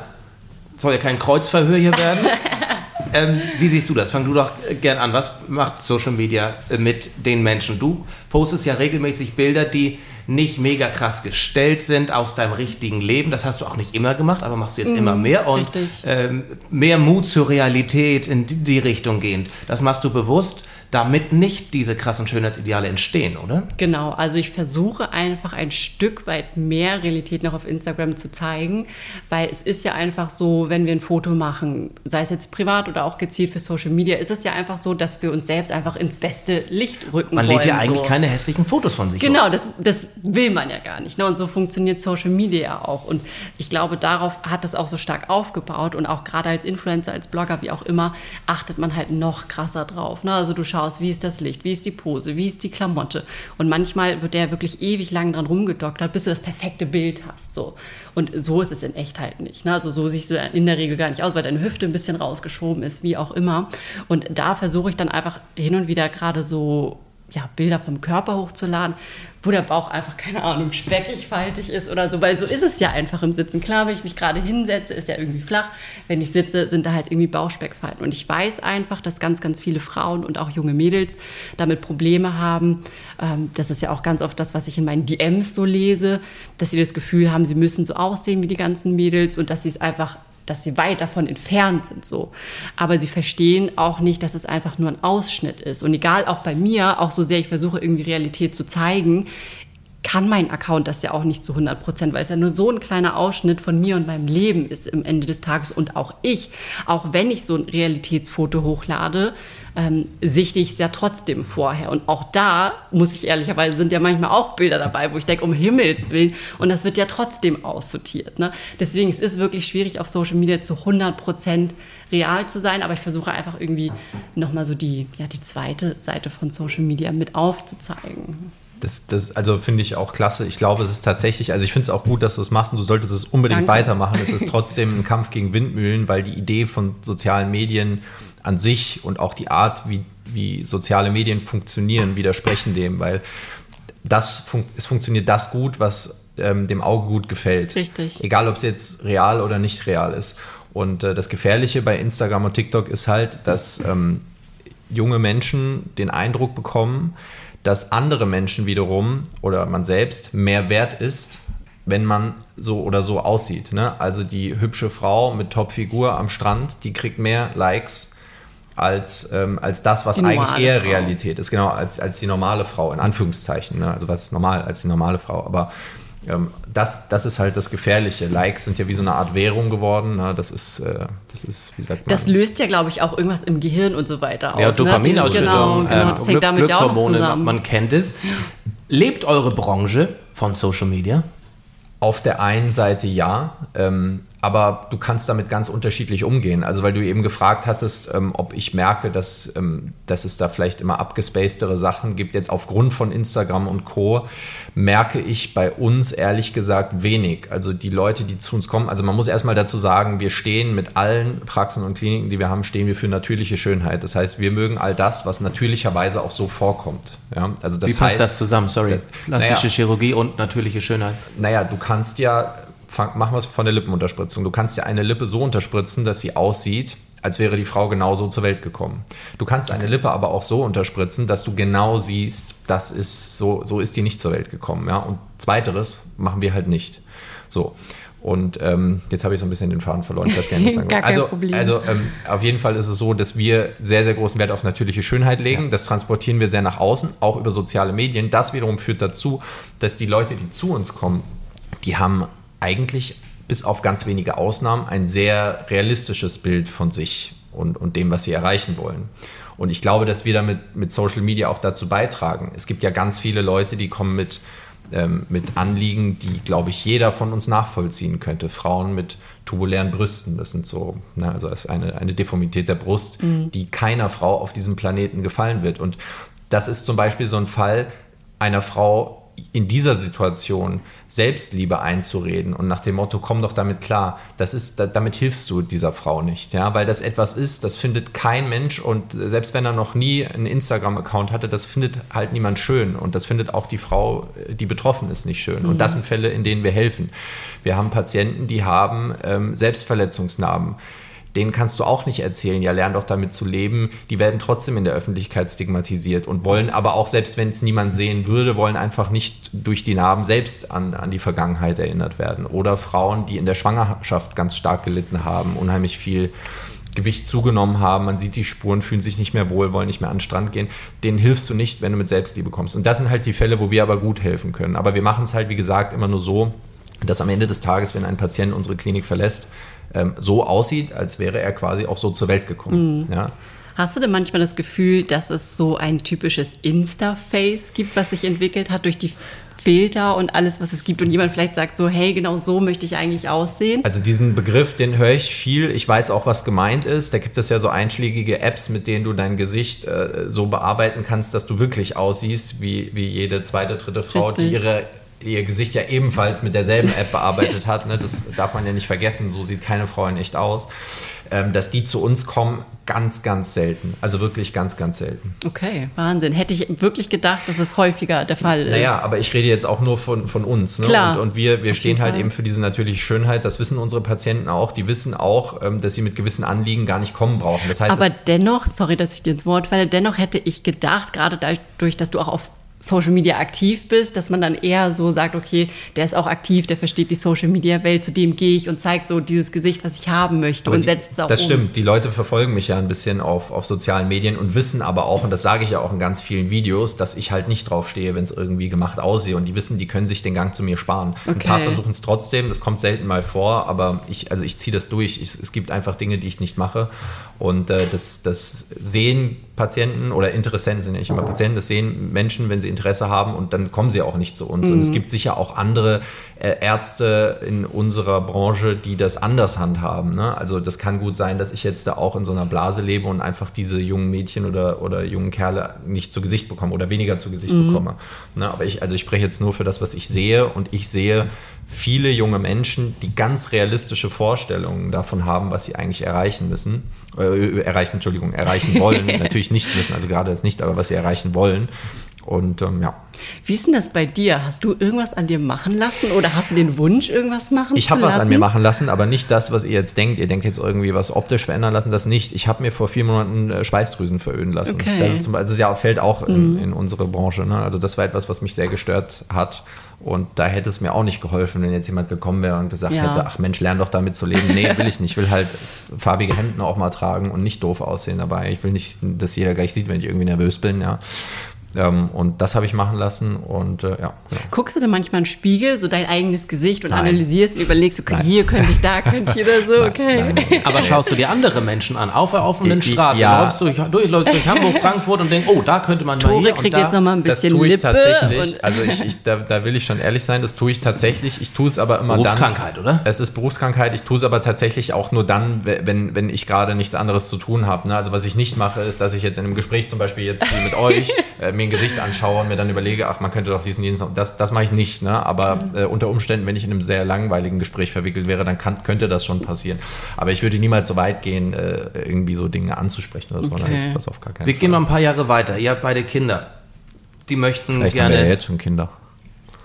soll ja kein Kreuzverhör hier werden. ähm, wie siehst du das? Fang du doch gern an. Was macht Social Media äh, mit den Menschen? Du postest ja regelmäßig Bilder, die nicht mega krass gestellt sind aus deinem richtigen Leben. Das hast du auch nicht immer gemacht, aber machst du jetzt mm, immer mehr und ähm, mehr Mut zur Realität in die Richtung gehend. Das machst du bewusst damit nicht diese krassen Schönheitsideale entstehen, oder? Genau, also ich versuche einfach ein Stück weit mehr Realität noch auf Instagram zu zeigen, weil es ist ja einfach so, wenn wir ein Foto machen, sei es jetzt privat oder auch gezielt für Social Media, ist es ja einfach so, dass wir uns selbst einfach ins beste Licht rücken Man wollen. lädt ja eigentlich so. keine hässlichen Fotos von sich. Genau, das, das will man ja gar nicht. Ne? Und so funktioniert Social Media auch. Und ich glaube, darauf hat es auch so stark aufgebaut und auch gerade als Influencer, als Blogger, wie auch immer, achtet man halt noch krasser drauf. Ne? Also du schaust aus, wie ist das Licht, wie ist die Pose, wie ist die Klamotte. Und manchmal wird der wirklich ewig lang dran rumgedoktert, bis du das perfekte Bild hast. So. Und so ist es in Echtheit nicht. Ne? Also so siehst du in der Regel gar nicht aus, weil deine Hüfte ein bisschen rausgeschoben ist, wie auch immer. Und da versuche ich dann einfach hin und wieder gerade so ja, Bilder vom Körper hochzuladen, wo der Bauch einfach, keine Ahnung, speckig, faltig ist oder so, weil so ist es ja einfach im Sitzen. Klar, wenn ich mich gerade hinsetze, ist er irgendwie flach. Wenn ich sitze, sind da halt irgendwie Bauchspeckfalten. Und ich weiß einfach, dass ganz, ganz viele Frauen und auch junge Mädels damit Probleme haben. Ähm, das ist ja auch ganz oft das, was ich in meinen DMs so lese, dass sie das Gefühl haben, sie müssen so aussehen wie die ganzen Mädels und dass sie es einfach dass sie weit davon entfernt sind so. Aber sie verstehen auch nicht, dass es einfach nur ein Ausschnitt ist. Und egal, auch bei mir, auch so sehr ich versuche, irgendwie Realität zu zeigen, kann mein Account das ja auch nicht zu 100 Prozent, weil es ja nur so ein kleiner Ausschnitt von mir und meinem Leben ist im Ende des Tages und auch ich, auch wenn ich so ein Realitätsfoto hochlade, ähm, sichte ich es ja trotzdem vorher. Und auch da, muss ich ehrlicherweise, sind ja manchmal auch Bilder dabei, wo ich denke, um Himmels Willen, und das wird ja trotzdem aussortiert. Ne? Deswegen es ist es wirklich schwierig, auf Social Media zu 100 Prozent real zu sein, aber ich versuche einfach irgendwie nochmal so die, ja, die zweite Seite von Social Media mit aufzuzeigen. Das, das, also finde ich auch klasse. Ich glaube, es ist tatsächlich, also ich finde es auch gut, dass du es machst und du solltest es unbedingt Danke. weitermachen. Es ist trotzdem ein Kampf gegen Windmühlen, weil die Idee von sozialen Medien an sich und auch die Art, wie, wie soziale Medien funktionieren, widersprechen dem, weil das fun es funktioniert das gut, was ähm, dem Auge gut gefällt. Richtig. Egal, ob es jetzt real oder nicht real ist. Und äh, das Gefährliche bei Instagram und TikTok ist halt, dass ähm, junge Menschen den Eindruck bekommen, dass andere Menschen wiederum oder man selbst mehr wert ist, wenn man so oder so aussieht. Ne? Also die hübsche Frau mit Top-Figur am Strand, die kriegt mehr Likes als, ähm, als das, was eigentlich eher Frau. Realität ist. Genau, als, als die normale Frau, in Anführungszeichen. Ne? Also was ist normal als die normale Frau. Aber das, das ist halt das Gefährliche. Likes sind ja wie so eine Art Währung geworden. Ne? Das ist, äh, das ist, wie sagt man? Das löst ja, glaube ich, auch irgendwas im Gehirn und so weiter aus. Ja, ne? Dopaminausschüttung, genau, genau. Ähm, das hängt damit Glückshormone, ja man kennt es. Lebt eure Branche von Social Media? Auf der einen Seite ja. Ähm, aber du kannst damit ganz unterschiedlich umgehen. Also weil du eben gefragt hattest, ähm, ob ich merke, dass, ähm, dass es da vielleicht immer abgespacedere Sachen gibt. Jetzt aufgrund von Instagram und Co. merke ich bei uns ehrlich gesagt wenig. Also die Leute, die zu uns kommen, also man muss erstmal dazu sagen, wir stehen mit allen Praxen und Kliniken, die wir haben, stehen wir für natürliche Schönheit. Das heißt, wir mögen all das, was natürlicherweise auch so vorkommt. Ja? Also das Wie passt heißt, das zusammen? Sorry. Plastische naja, Chirurgie und natürliche Schönheit. Naja, du kannst ja machen wir es von der Lippenunterspritzung. Du kannst ja eine Lippe so unterspritzen, dass sie aussieht, als wäre die Frau genauso zur Welt gekommen. Du kannst eine Lippe aber auch so unterspritzen, dass du genau siehst, das ist so, so ist die nicht zur Welt gekommen. Ja? Und zweiteres machen wir halt nicht. So. Und ähm, jetzt habe ich so ein bisschen den Faden verloren. Ich weiß gar nicht, was sagen also, Problem. also ähm, auf jeden Fall ist es so, dass wir sehr, sehr großen Wert auf natürliche Schönheit legen. Ja. Das transportieren wir sehr nach außen, auch über soziale Medien. Das wiederum führt dazu, dass die Leute, die zu uns kommen, die haben eigentlich bis auf ganz wenige Ausnahmen ein sehr realistisches Bild von sich und, und dem, was sie erreichen wollen. Und ich glaube, dass wir damit mit Social Media auch dazu beitragen. Es gibt ja ganz viele Leute, die kommen mit, ähm, mit Anliegen, die, glaube ich, jeder von uns nachvollziehen könnte. Frauen mit tubulären Brüsten, das sind so, na, also das ist eine, eine Deformität der Brust, mhm. die keiner Frau auf diesem Planeten gefallen wird. Und das ist zum Beispiel so ein Fall einer Frau, in dieser Situation Selbstliebe einzureden und nach dem Motto, komm doch damit klar, das ist, damit hilfst du dieser Frau nicht, ja, weil das etwas ist, das findet kein Mensch und selbst wenn er noch nie einen Instagram-Account hatte, das findet halt niemand schön und das findet auch die Frau, die betroffen ist, nicht schön. Mhm. Und das sind Fälle, in denen wir helfen. Wir haben Patienten, die haben ähm, Selbstverletzungsnarben denen kannst du auch nicht erzählen, ja, lern doch damit zu leben. Die werden trotzdem in der Öffentlichkeit stigmatisiert und wollen aber auch, selbst wenn es niemand sehen würde, wollen einfach nicht durch die Narben selbst an, an die Vergangenheit erinnert werden. Oder Frauen, die in der Schwangerschaft ganz stark gelitten haben, unheimlich viel Gewicht zugenommen haben, man sieht die Spuren, fühlen sich nicht mehr wohl, wollen nicht mehr an den Strand gehen, denen hilfst du nicht, wenn du mit Selbstliebe kommst. Und das sind halt die Fälle, wo wir aber gut helfen können. Aber wir machen es halt, wie gesagt, immer nur so, dass am Ende des Tages, wenn ein Patient unsere Klinik verlässt, ähm, so aussieht, als wäre er quasi auch so zur Welt gekommen. Mhm. Ja. Hast du denn manchmal das Gefühl, dass es so ein typisches Insta-Face gibt, was sich entwickelt hat durch die Filter und alles, was es gibt und jemand vielleicht sagt so, hey, genau so möchte ich eigentlich aussehen? Also diesen Begriff, den höre ich viel. Ich weiß auch, was gemeint ist. Da gibt es ja so einschlägige Apps, mit denen du dein Gesicht äh, so bearbeiten kannst, dass du wirklich aussiehst wie, wie jede zweite, dritte Frau, Richtig. die ihre ihr Gesicht ja ebenfalls mit derselben App bearbeitet hat. Ne? Das darf man ja nicht vergessen, so sieht keine Frau in echt aus. Ähm, dass die zu uns kommen, ganz, ganz selten. Also wirklich ganz, ganz selten. Okay, Wahnsinn. Hätte ich wirklich gedacht, dass es häufiger der Fall ist. Naja, aber ich rede jetzt auch nur von, von uns. Ne? Klar. Und, und wir, wir stehen halt Fall. eben für diese natürliche Schönheit. Das wissen unsere Patienten auch. Die wissen auch, ähm, dass sie mit gewissen Anliegen gar nicht kommen brauchen. Das heißt, aber dennoch, sorry, dass ich dir ins Wort falle, dennoch hätte ich gedacht, gerade dadurch, dass du auch auf Social Media aktiv bist, dass man dann eher so sagt, okay, der ist auch aktiv, der versteht die Social Media Welt, zu dem gehe ich und zeige so dieses Gesicht, was ich haben möchte Aber und setzt es auch Das um. stimmt. Die Leute verfolgen mich ja ein bisschen auf, auf sozialen Medien und wissen aber auch, und das sage ich ja auch in ganz vielen Videos, dass ich halt nicht drauf stehe, wenn es irgendwie gemacht aussehe. Und die wissen, die können sich den Gang zu mir sparen. Ein Okay. paar versuchen es trotzdem, das kommt selten mal vor, aber ich, also ich ziehe das durch. Ich, es gibt einfach Dinge, die ich nicht mache. Und äh, das, das sehen Patienten oder Interessenten sind ja nicht immer Patienten, das sehen Menschen, wenn sie Interesse haben und dann kommen sie auch nicht zu uns. Und es gibt sicher auch andere äh, Ärzte in unserer Branche, die das anders handhaben. Ne? Also das kann gut sein, dass ich jetzt da auch in so einer Blase lebe und einfach diese jungen Mädchen oder, oder jungen Kerle nicht zu Gesicht bekomme oder weniger zu Gesicht bekomme. Ne? Aber ich, also ich spreche jetzt nur für das, was ich sehe und ich sehe viele junge Menschen, die ganz realistische Vorstellungen davon haben, was sie eigentlich erreichen müssen. Äh, erreichen, Entschuldigung, erreichen wollen. Natürlich nicht müssen, also gerade das nicht, aber was sie erreichen wollen. Und ähm, ja, Wie ist denn das bei dir? Hast du irgendwas an dir machen lassen oder hast du den Wunsch, irgendwas machen ich zu habe was lassen? an mir machen lassen, aber nicht das, was ihr jetzt denkt. Ihr denkt jetzt irgendwie was optisch verändern lassen, das nicht. Ich habe mir vor vier Monaten äh, Schweißdrüsen veröden lassen. Okay. Mhm. Das, ist zum, also das ja, fällt auch in, in unsere Branche. Ne? Also das war etwas, was mich sehr gestört hat. Und da hätte es mir auch nicht geholfen, wenn jetzt jemand gekommen wäre und gesagt Ja. hätte, ach Mensch, lern doch damit zu leben. Nee, will ich nicht. Ich will halt farbige Hemden auch mal tragen und nicht doof aussehen dabei. Ich will nicht, dass jeder gleich sieht, wenn ich irgendwie nervös bin. Ja. Ähm, und das habe ich machen lassen und äh, ja. Genau. Guckst du denn manchmal in den Spiegel, so dein eigenes Gesicht und Nein. analysierst und überlegst, okay, Nein. hier könnte ich, da könnte ich oder so, okay. Nein, nein, nein. Aber schaust du dir andere Menschen an, auf der offenen Straße, ja. läufst durch, durch, läufst durch Hamburg, Frankfurt und denkst, oh, da könnte man mal Tore hier kriegt und da. jetzt nochmal ein Das bisschen tue ich Lippe. tatsächlich. Also ich, ich, da, da will ich schon ehrlich sein, das tue ich tatsächlich. Ich tue es aber immer Berufskrankheit, dann. oder? Es ist Berufskrankheit. Ich tue es aber tatsächlich auch nur dann, wenn, wenn ich gerade nichts anderes zu tun habe. Ne? Also was ich nicht mache, ist, dass ich jetzt in einem Gespräch zum Beispiel jetzt wie mit euch äh, mir ein Gesicht anschaue und mir dann überlege, ach, man könnte doch diesen, diesen das, das mache ich nicht. Ne? Aber äh, unter Umständen, wenn ich in einem sehr langweiligen Gespräch verwickelt wäre, dann kann, könnte das schon passieren. Aber ich würde niemals so weit gehen, äh, irgendwie so Dinge anzusprechen oder so. Okay. Dann ist das auf gar keinen Wir Fall. gehen noch ein paar Jahre weiter. Ihr habt beide Kinder. Die möchten Vielleicht haben wir gerne. ja jetzt schon Kinder.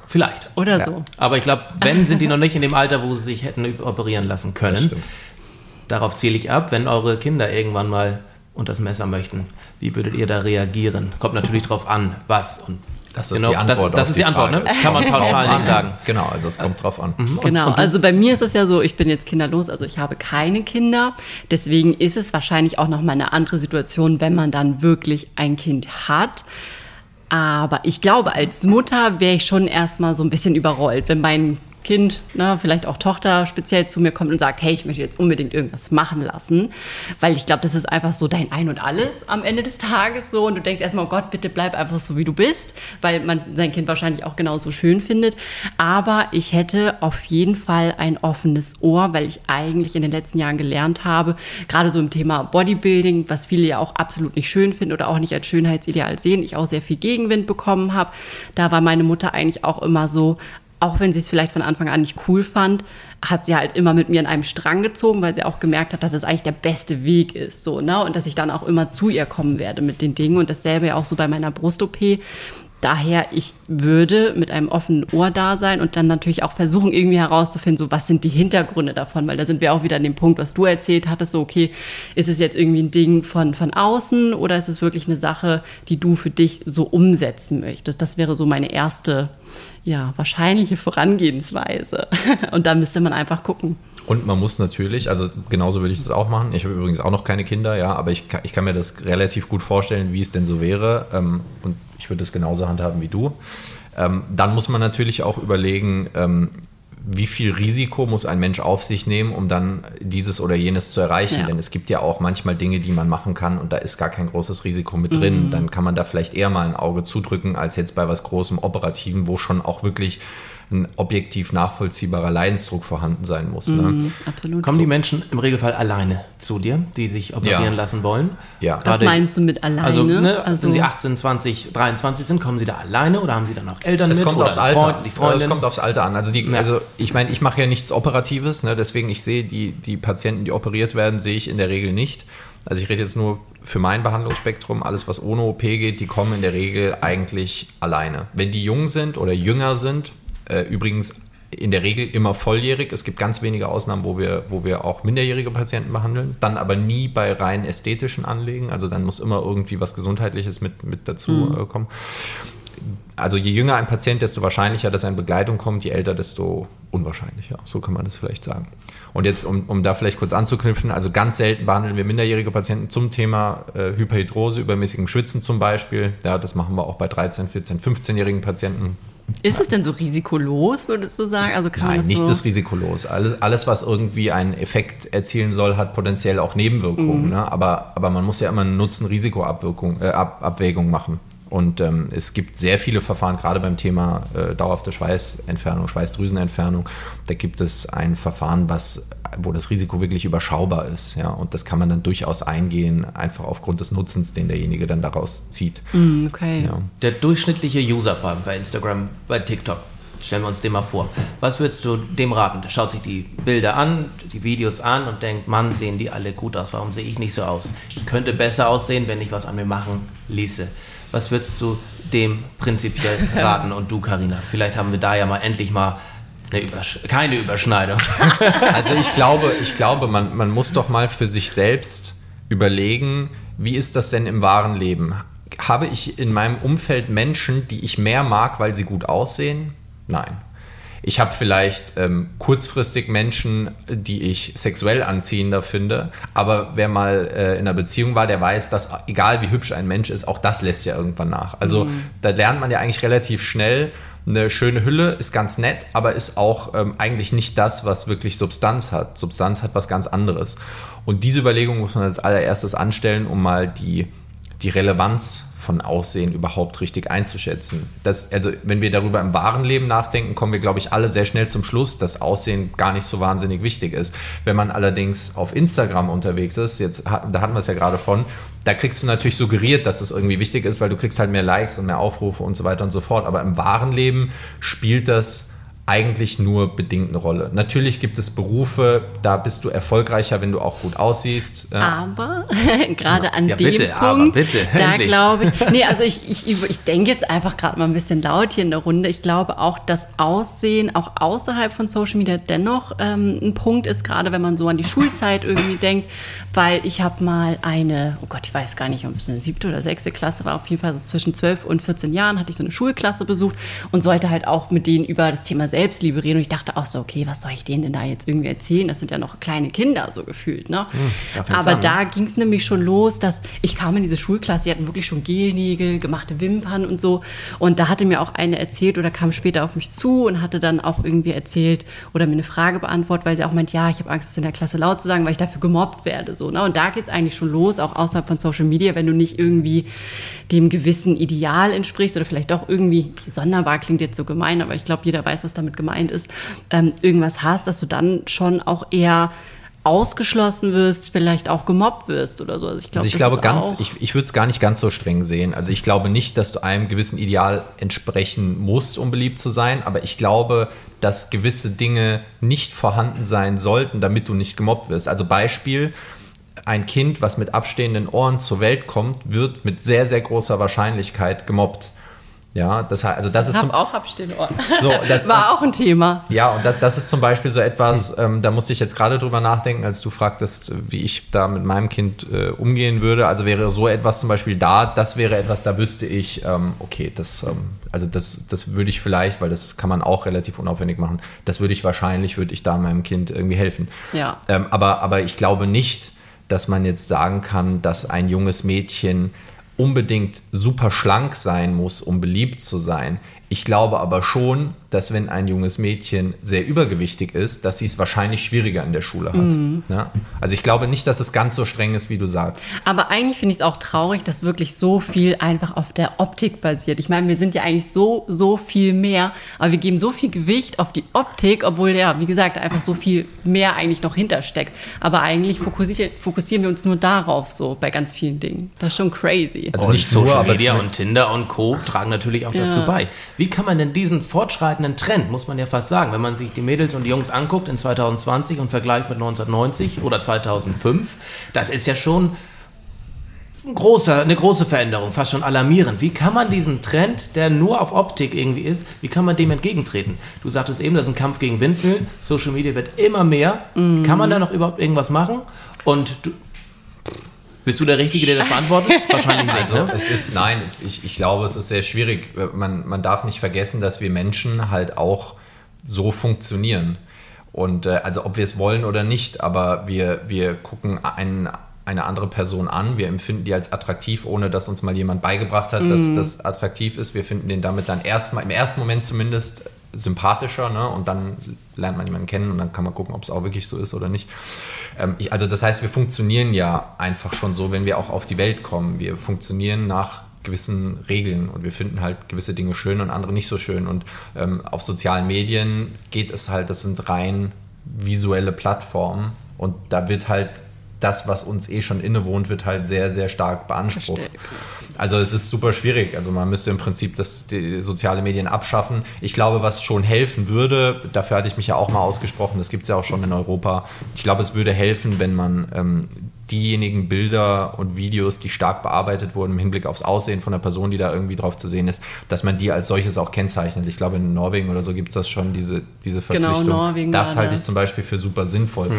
Vielleicht. Oder Ja. so. Aber ich glaube, wenn, sind die noch nicht in dem Alter, wo sie sich hätten operieren lassen Das können. stimmt. Darauf ziele ich ab, wenn eure Kinder irgendwann mal unter das Messer möchten. Wie würdet ihr da reagieren? Kommt natürlich drauf an, was und Das ist genau, die Antwort. Das, das auf ist die Antwort, Frage. ne? Es Das kann man pauschal nicht sagen. Genau, also es kommt drauf an. Genau, also bei mir ist es ja so, ich bin jetzt kinderlos, also ich habe keine Kinder. Deswegen ist es wahrscheinlich auch nochmal eine andere Situation, wenn man dann wirklich ein Kind hat. Aber ich glaube, als Mutter wäre ich schon erstmal so ein bisschen überrollt, wenn mein Kind, ne, vielleicht auch Tochter speziell zu mir kommt und sagt, hey, ich möchte jetzt unbedingt irgendwas machen lassen. Weil ich glaube, das ist einfach so dein Ein und Alles am Ende des Tages so. Und du denkst erstmal, oh Gott, bitte bleib einfach so, wie du bist, weil man sein Kind wahrscheinlich auch genauso schön findet. Aber ich hätte auf jeden Fall ein offenes Ohr, weil ich eigentlich in den letzten Jahren gelernt habe, gerade so im Thema Bodybuilding, was viele ja auch absolut nicht schön finden oder auch nicht als Schönheitsideal sehen, ich auch sehr viel Gegenwind bekommen habe. Da war meine Mutter eigentlich auch immer so, auch wenn sie es vielleicht von Anfang an nicht cool fand, hat sie halt immer mit mir in einem Strang gezogen, weil sie auch gemerkt hat, dass es eigentlich der beste Weg ist, so, ne? Und dass ich dann auch immer zu ihr kommen werde mit den Dingen und dasselbe ja auch so bei meiner Brust-OP. Daher, ich würde mit einem offenen Ohr da sein und dann natürlich auch versuchen, irgendwie herauszufinden, so was sind die Hintergründe davon, weil da sind wir auch wieder an dem Punkt, was du erzählt hattest, so okay, ist es jetzt irgendwie ein Ding von, von außen oder ist es wirklich eine Sache, die du für dich so umsetzen möchtest? Das wäre so meine erste, ja, wahrscheinliche Vorangehensweise. Und da müsste man einfach gucken. Und man muss natürlich, also genauso würde ich das auch machen. Ich habe übrigens auch noch keine Kinder, ja, aber ich, ich kann mir das relativ gut vorstellen, wie es denn so wäre. Ähm, und ich würde es genauso handhaben wie du. Ähm, dann muss man natürlich auch überlegen, ähm, wie viel Risiko muss ein Mensch auf sich nehmen, um dann dieses oder jenes zu erreichen. Ja. Denn es gibt ja auch manchmal Dinge, die man machen kann und da ist gar kein großes Risiko mit drin. Dann kann man da vielleicht eher mal ein Auge zudrücken, als jetzt bei was Großem Operativen, wo schon auch wirklich ein objektiv nachvollziehbarer Leidensdruck vorhanden sein muss. Ne? Mhm, absolut. Kommen die Menschen im Regelfall alleine zu dir, die sich operieren Ja. lassen wollen? Ja. Was Gerade- meinst du mit alleine? Also, ne, Also- wenn sie 18, 20, 23 sind, kommen sie da alleine oder haben sie dann auch Eltern Es mit kommt oder aufs Alter. Freund, die Freundin? Es kommt aufs Alter an. Also, die, Ja. also ich meine, ich mache ja nichts Operatives, ne? deswegen ich sehe die, die Patienten, die operiert werden, sehe ich in der Regel nicht. Also ich rede jetzt nur für mein Behandlungsspektrum. Alles, was ohne OP geht, die kommen in der Regel eigentlich alleine. Wenn die jung sind oder jünger sind, äh, übrigens in der Regel immer volljährig. Es gibt ganz wenige Ausnahmen, wo wir, wo wir auch minderjährige Patienten behandeln. Dann aber nie bei rein ästhetischen Anlegen. Also dann muss immer irgendwie was Gesundheitliches mit, mit dazu äh, kommen. also je jünger ein Patient, desto wahrscheinlicher, dass eine Begleitung kommt, je älter, desto unwahrscheinlicher. So kann man das vielleicht sagen. Und jetzt, um, um da vielleicht kurz anzuknüpfen, also ganz selten behandeln wir minderjährige Patienten zum Thema äh, Hyperhidrose, übermäßigem Schwitzen zum Beispiel. Ja, das machen wir auch bei 13, 14, 15-jährigen Patienten. Ist es denn so risikolos, würdest du sagen? Also kann Nein, nichts so ist risikolos. Alles, alles, was irgendwie einen Effekt erzielen soll, hat potenziell auch Nebenwirkungen. Mhm. Ne? Aber, aber man muss ja immer eine Nutzen-Risiko-Abwägung äh, Ab Abwägung machen. Und ähm, es gibt sehr viele Verfahren, gerade beim Thema äh, dauerhafte Schweißentfernung, Schweißdrüsenentfernung. Da gibt es ein Verfahren, was, wo das Risiko wirklich überschaubar ist. Ja? Und das kann man dann durchaus eingehen, einfach aufgrund des Nutzens, den derjenige dann daraus zieht. Mm, okay. Ja. Der durchschnittliche User bei- bei Instagram, bei TikTok, stellen wir uns den mal vor. Was würdest du dem raten? Der schaut sich die Bilder an, die Videos an und denkt, Mann, sehen die alle gut aus. Warum sehe ich nicht so aus? Ich könnte besser aussehen, wenn ich was an mir machen ließe. Was würdest du dem prinzipiell raten? Und du, Karina, vielleicht haben wir da ja mal endlich mal eine Übersch keine Überschneidung. Also ich glaube, ich glaube man, man muss doch mal für sich selbst überlegen, wie ist das denn im wahren Leben? Habe ich in meinem Umfeld Menschen, die ich mehr mag, weil sie gut aussehen? Nein. Ich habe vielleicht ähm, kurzfristig Menschen, die ich sexuell anziehender finde, aber wer mal äh, in einer Beziehung war, der weiß, dass egal wie hübsch ein Mensch ist, auch das lässt ja irgendwann nach. Also da lernt man ja eigentlich relativ schnell, eine schöne Hülle ist ganz nett, aber ist auch ähm, eigentlich nicht das, was wirklich Substanz hat. Substanz hat was ganz anderes. Und diese Überlegung muss man als allererstes anstellen, um mal die, die Relevanz von Aussehen überhaupt richtig einzuschätzen. Das, also wenn wir darüber im wahren Leben nachdenken, kommen wir, glaube ich, alle sehr schnell zum Schluss, dass Aussehen gar nicht so wahnsinnig wichtig ist. Wenn man allerdings auf Instagram unterwegs ist, jetzt da hatten wir es ja gerade von, da kriegst du natürlich suggeriert, dass das irgendwie wichtig ist, weil du kriegst halt mehr Likes und mehr Aufrufe und so weiter und so fort. Aber im wahren Leben spielt das eigentlich nur bedingt eine Rolle. Natürlich gibt es Berufe, da bist du erfolgreicher, wenn du auch gut aussiehst. Aber gerade an Ja, dem bitte, aber Punkt, bitte, da glaube ich, nee, also ich, ich, ich denke jetzt einfach gerade mal ein bisschen laut hier in der Runde. Ich glaube auch, dass Aussehen auch außerhalb von Social Media dennoch ähm, ein Punkt ist, gerade wenn man so an die Schulzeit irgendwie denkt, weil ich habe mal eine, oh Gott, ich weiß gar nicht, ob es eine siebte oder sechste Klasse war, auf jeden Fall so zwischen 12 und 14 Jahren hatte ich so eine Schulklasse besucht und sollte halt auch mit denen über das Thema Selbstliebe reden und ich dachte auch so, okay, was soll ich denen denn da jetzt irgendwie erzählen? Das sind ja noch kleine Kinder so gefühlt, ne? da fängt's Aber an, ne? da ging es nämlich schon los, dass ich kam in diese Schulklasse, die hatten wirklich schon Gelnägel, gemachte Wimpern und so. Und da hatte mir auch eine erzählt oder kam später auf mich zu und hatte dann auch irgendwie erzählt oder mir eine Frage beantwortet, weil sie auch meint, ja, ich habe Angst, es in der Klasse laut zu sagen, weil ich dafür gemobbt werde. So, ne? Und da geht es eigentlich schon los, auch außerhalb von Social Media, wenn du nicht irgendwie dem gewissen Ideal entsprichst oder vielleicht auch irgendwie, sonderbar klingt jetzt so gemein, aber ich glaube, jeder weiß, was damit gemeint ist, ähm, irgendwas hast, dass du dann schon auch eher ausgeschlossen wirst, vielleicht auch gemobbt wirst oder so. Also ich, glaub, Also ich glaube ganz, ich, ich würde es gar nicht ganz so streng sehen. Also ich glaube nicht, dass du einem gewissen Ideal entsprechen musst, um beliebt zu sein, aber ich glaube, dass gewisse Dinge nicht vorhanden sein sollten, damit du nicht gemobbt wirst. Also Beispiel, ein Kind, was mit abstehenden Ohren zur Welt kommt, wird mit sehr, sehr großer Wahrscheinlichkeit gemobbt. Ja, das, also das ist Ich zum, habe auch abstehende Ohren. so, das, War auch ein Thema. ja, und das, das ist zum Beispiel so etwas, ähm, da musste ich jetzt gerade drüber nachdenken, als du fragtest, wie ich da mit meinem Kind äh, umgehen würde. Also wäre so etwas zum Beispiel da, das wäre etwas, da wüsste ich, ähm, okay, das, ähm, also das, das würde ich vielleicht, weil das kann man auch relativ unaufwendig machen, das würde ich wahrscheinlich, würde ich da meinem Kind irgendwie helfen. Ja. Ähm, aber, aber ich glaube nicht, dass man jetzt sagen kann, dass ein junges Mädchen unbedingt super schlank sein muss, um beliebt zu sein. Ich glaube aber schon, dass wenn ein junges Mädchen sehr übergewichtig ist, dass sie es wahrscheinlich schwieriger in der Schule hat. Ne? Also ich glaube nicht, dass es ganz so streng ist, wie du sagst. Aber eigentlich finde ich es auch traurig, dass wirklich so viel einfach auf der Optik basiert. Ich meine, wir sind ja eigentlich so, so viel mehr, aber wir geben so viel Gewicht auf die Optik, obwohl ja, wie gesagt, einfach so viel mehr eigentlich noch hintersteckt. Aber eigentlich fokussieren, fokussieren wir uns nur darauf, so bei ganz vielen Dingen. Das ist schon crazy. Also und nicht nur, Social aber Media zum- und Tinder und Co. tragen natürlich auch Ja. dazu bei. Wie kann man denn diesen fortschreitenden Trend, muss man ja fast sagen, wenn man sich die Mädels und die Jungs anguckt in 2020 und vergleicht mit 1990 oder 2005, das ist ja schon ein großer, eine große Veränderung, fast schon alarmierend. Wie kann man diesen Trend, der nur auf Optik irgendwie ist, wie kann man dem entgegentreten? Du sagtest eben, das ist ein Kampf gegen Windmühlen. Social Media wird immer mehr. Kann man da noch überhaupt irgendwas machen? Und du, Bist du der Richtige, der das beantwortet? Wahrscheinlich nicht. Also ne? es ist, nein, es, ich, ich glaube, es ist sehr schwierig. Man, man darf nicht vergessen, dass wir Menschen halt auch so funktionieren. Und äh, also ob wir es wollen oder nicht, aber wir, wir gucken einen, eine andere Person an, wir empfinden die als attraktiv, ohne dass uns mal jemand beigebracht hat, dass das attraktiv ist. Wir finden den damit dann erstmal, im ersten Moment zumindest sympathischer, ne? Und dann lernt man jemanden kennen und dann kann man gucken, ob es auch wirklich so ist oder nicht. Ähm, ich, also das heißt, wir funktionieren ja einfach schon so, wenn wir auch auf die Welt kommen. Wir funktionieren nach gewissen Regeln und wir finden halt gewisse Dinge schön und andere nicht so schön. Und ähm, auf sozialen Medien geht es halt, das sind rein visuelle Plattformen und da wird halt das, was uns eh schon innewohnt, wird halt sehr, sehr stark beansprucht. Verstehe. Also es ist super schwierig. Also man müsste im Prinzip das, die soziale Medien abschaffen. Ich glaube, was schon helfen würde, dafür hatte ich mich ja auch mal ausgesprochen, das gibt es ja auch schon in Europa. Ich glaube, es würde helfen, wenn man ähm, diejenigen Bilder und Videos, die stark bearbeitet wurden im Hinblick aufs Aussehen von der Person, die da irgendwie drauf zu sehen ist, dass man die als solches auch kennzeichnet. Ich glaube, in Norwegen oder so gibt es das schon, diese, diese Genau, Verpflichtung. Norwegen das halte ich zum Beispiel für super sinnvoll.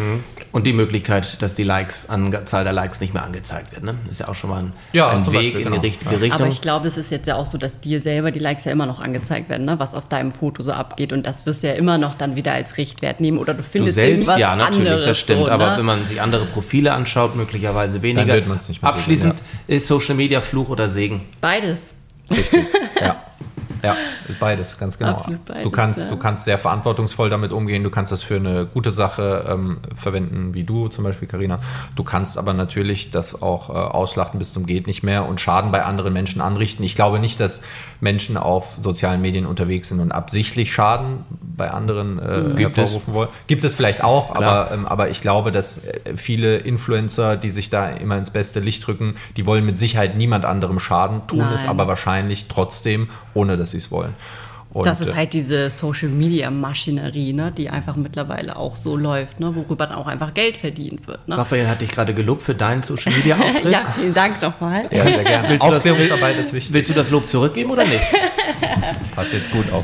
Und die Möglichkeit, dass die Likes, Anzahl der Likes nicht mehr angezeigt wird. Ne? Ist ja auch schon mal ein, Ja, ein Weg Beispiel, in die genau. richtige Richtung. Aber ich glaube, es ist jetzt ja auch so, dass dir selber die Likes ja immer noch angezeigt werden, ne? was auf deinem Foto so abgeht. Und das wirst du ja immer noch dann wieder als Richtwert nehmen. Oder du Du findest selbst, irgendwas ja, natürlich, anderes das stimmt. So, aber ne? wenn man sich andere Profile anschaut, möglicherweise weniger. wird man's nicht mehr Abschließend sehen, ist Social Media Fluch oder Segen. Beides. Richtig. ja. Ja, beides, ganz genau. Absolut beides, du, kannst, ja. du kannst sehr verantwortungsvoll damit umgehen, du kannst das für eine gute Sache ähm, verwenden, wie du zum Beispiel, Karina. Du kannst aber natürlich das auch äh, ausschlachten bis zum Geht nicht mehr und Schaden bei anderen Menschen anrichten. Ich glaube nicht, dass Menschen auf sozialen Medien unterwegs sind und absichtlich Schaden bei anderen äh, Gibt hervorrufen wollen. Gibt es vielleicht auch, Klar. aber, ähm, aber ich glaube, dass äh, viele Influencer, die sich da immer ins beste Licht rücken, die wollen mit Sicherheit niemand anderem schaden, tun es Nein. aber wahrscheinlich trotzdem, ohne dass sie es wollen. Und, das ist äh, halt diese Social Media Maschinerie, ne, die einfach mittlerweile auch so läuft, ne, worüber dann auch einfach Geld verdient wird. Ne? Raphael hat dich gerade gelobt für deinen Social Media Auftritt. Ja, vielen Dank nochmal. ja, sehr gerne. Willst du das- Aufklärungsarbeit ist wichtig. Willst du das Lob zurückgeben oder nicht? Passt jetzt gut auf.